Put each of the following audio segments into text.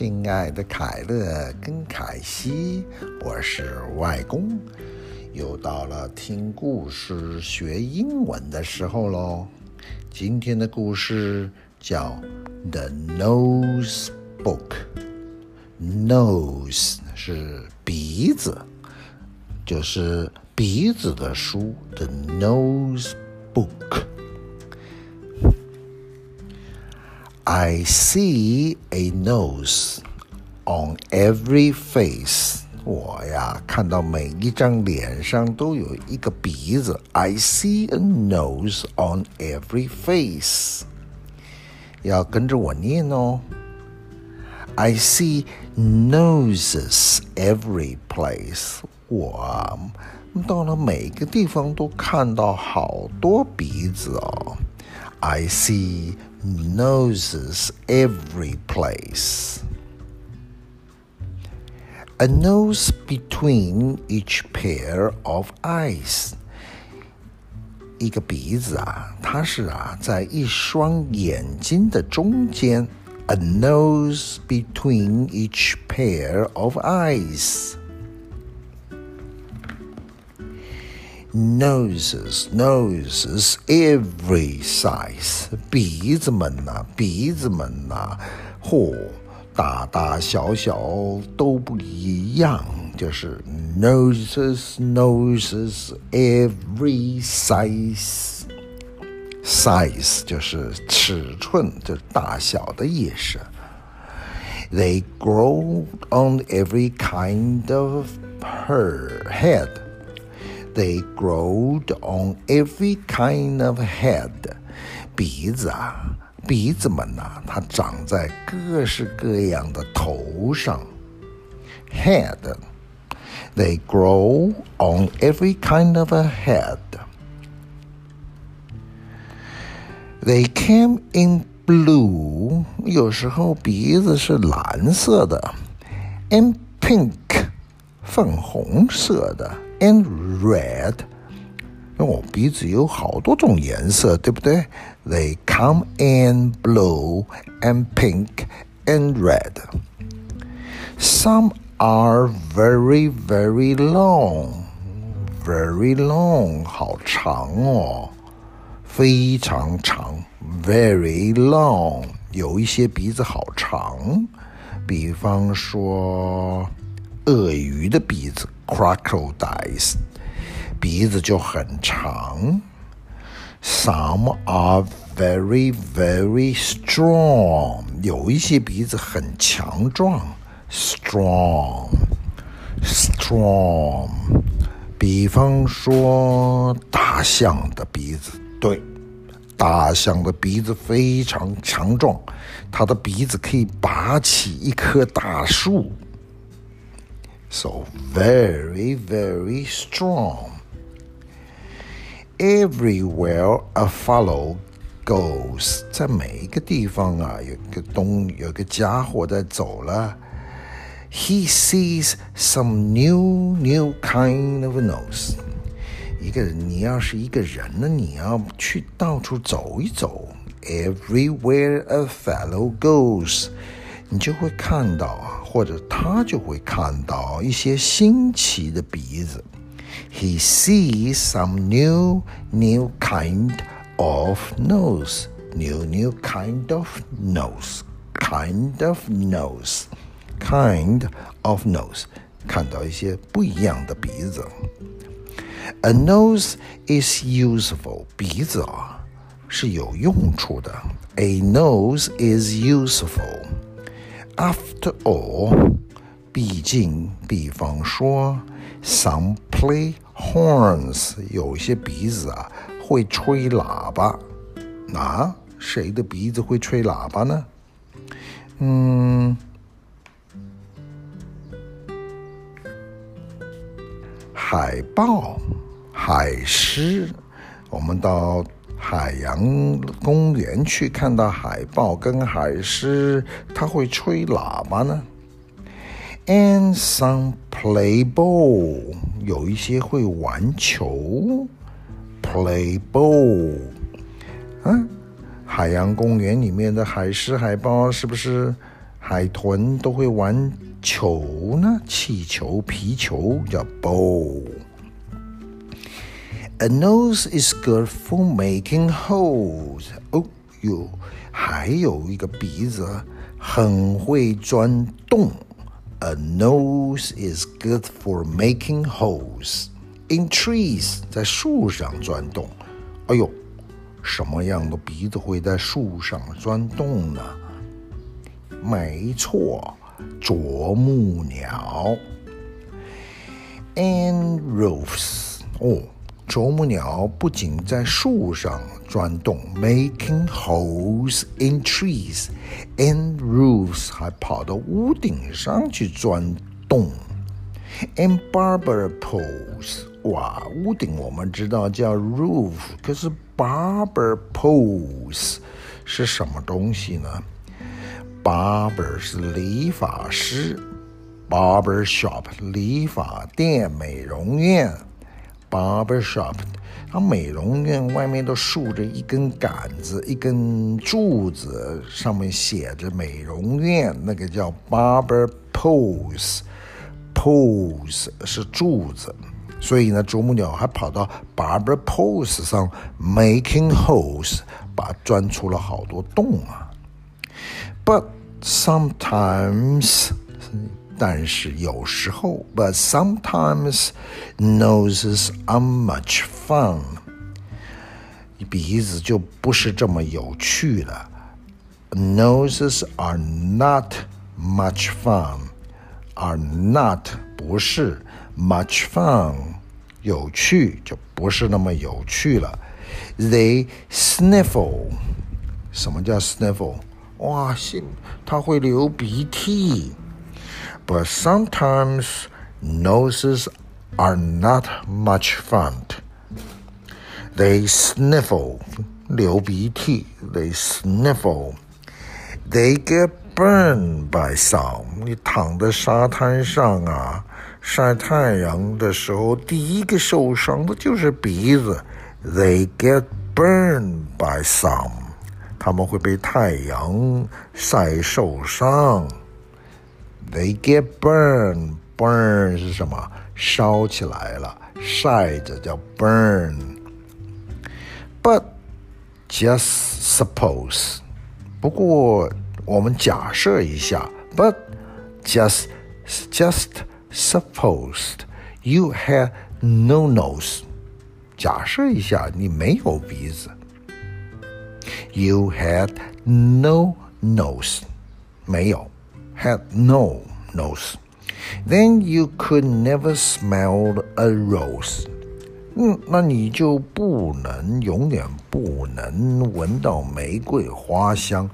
亲爱的凯乐跟凯西，我是外公，又到了听故事学英文的时候喽。今天的故事叫《The Nose Book》，Nose 是鼻子，就是鼻子的书，《The Nose Book》。I see a nose on every face。我呀，看到每一张脸上都有一个鼻子。I see a nose on every face。要跟着我念哦。I see noses every place。我到了每个地方都看到好多鼻子哦。I see noses every place. A nose between each pair of eyes. 一个鼻子啊，它是啊，在一双眼睛的中间。A nose between each pair of eyes. noses, noses every size，鼻子们呐，鼻子们呐，嚯，大大小小都不一样，就是 noses, noses every size。size 就是尺寸，就是大小的意思。They grow on every kind of her head. They growed on every kind of head，鼻子啊，鼻子们呐，它长在各式各样的头上。Head，they grow on every kind of a head. They came in blue，有时候鼻子是蓝色的，and pink，粉红色的。 and red。哦，鼻子有好多种颜色，对不对？They come in blue and pink and red. Some are very, very long. Very long，好长哦，非常长。Very long，有一些鼻子好长，比方说鳄鱼的鼻子。 crocodiles，鼻子就很长。Some are very very strong，有一些鼻子很强壮。Strong，strong。比方说大象的鼻子，对，大象的鼻子非常强壮，它的鼻子可以拔起一棵大树。So very, very strong. Everywhere a fellow goes，在每一个地方啊，有个东有个家伙在走了。He sees some new, new kind of nose。一个人，你要是一个人呢，你要去到处走一走。Everywhere a fellow goes， 你就会看到啊。或者他就会看到一些新奇的鼻子。He sees some new, new kind of nose. New, new kind of nose. Kind of nose. Kind of nose. 看到一些不一样的鼻子。A nose is useful. 鼻子啊是有用处的。A nose is useful. After all，毕竟，比方说，some play horns，有些鼻子啊会吹喇叭。那谁的鼻子会吹喇叭呢？嗯，海豹、海狮，我们到。海洋公园去看到海豹跟海狮，它会吹喇叭呢。And some play ball，有一些会玩球。Play ball，啊，海洋公园里面的海狮、海豹是不是海豚都会玩球呢，气球、皮球叫 ball。A nose is good for making holes。哦哟，还有一个鼻子很会钻洞。A nose is good for making holes in trees。在树上钻洞。哎呦，什么样的鼻子会在树上钻洞呢？没错，啄木鸟。And roofs。哦。 啄木鸟不仅在树上钻洞，making holes in trees and roofs，还跑到屋顶上去钻洞。And barber poles，哇，屋顶我们知道叫 roof，可是 barber poles 是什么东西呢？Barber 是理发师，barber shop 理发店、美容院。Barber shop，它美容院外面都竖着一根杆子，一根柱子，上面写着美容院，那个叫 barber poles。poles 是柱子，所以呢，啄木鸟还跑到 barber poles 上 making holes，把钻出了好多洞啊。But sometimes 但是有时候，but sometimes noses are much fun。鼻子就不是这么有趣了。Noses are not much fun. Are not 不是 much fun 有趣就不是那么有趣了。They sniffle。什么叫 sniffle？哇，心，它会流鼻涕。 but sometimes noses are not much fun. They sniffle, 流鼻涕, they sniffle. They get burned by some. 你躺在沙滩上啊，晒太阳的时候，第一个受伤的就是鼻子。They get burned by some. 他们会被太阳晒受伤。 they get burned. Burn 是什么？烧起来了，晒着叫 burn。But just suppose，不过我们假设一下，But just just supposed you had no nose。假设一下，你没有鼻子。You had no nose，没有。 had no nose, then you could never smell a rose. 嗯，那你就不能永远不能闻到玫瑰花香。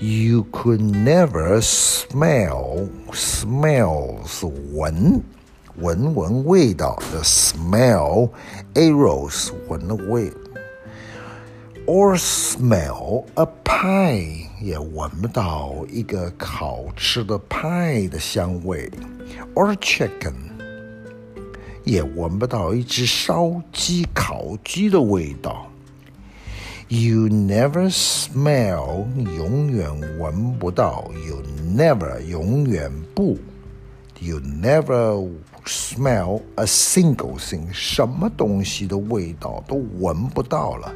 You could never smell smell 是闻闻闻味道的 smell a rose 闻的味 or smell a pie，也闻不到一个好吃的派的香味；or chicken，也闻不到一只烧鸡、烤鸡的味道。You never smell，你永远闻不到。You never，永远不。You never smell a single thing，什么东西的味道都闻不到了。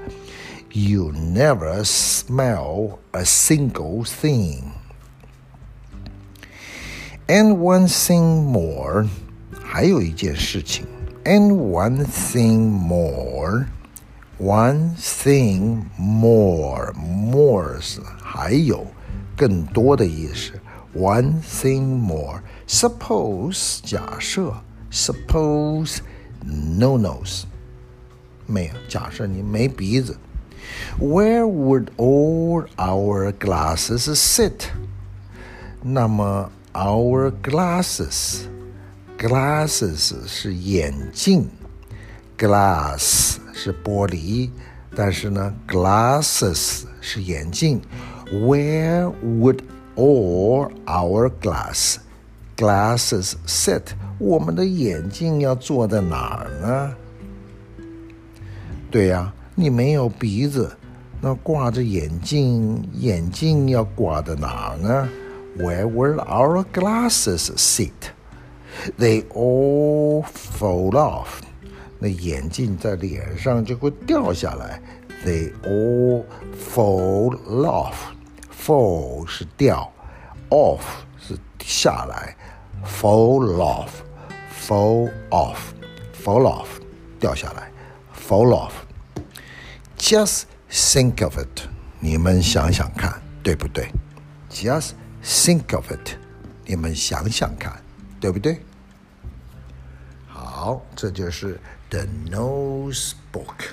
you never smell a single thing. And one thing more, 还有一件事情。And one thing more, one thing more, more 是还有更多的意思。One thing more. Suppose 假设，suppose no nose 没有，假设你没鼻子。 where would all our glasses sit? 那么 our glasses glasses 是眼镜，glass 是玻璃，但是呢，glasses 是眼镜。Where would all our glass glasses sit？我们的眼镜要坐在哪儿呢？对呀、啊。 你没有鼻子，那挂着眼镜，眼镜要挂在哪呢 Where will our glasses sit? They all fall off. 那眼镜在脸上就会掉下来。They all fall off. Fall 是掉，off 是下来。Fall off, fall off, fall off 掉下来。Fall off. Just think of it. 你们想想看，对不对？Just think of it. 你们想想看，对不对？好，这就是 The Nose Book。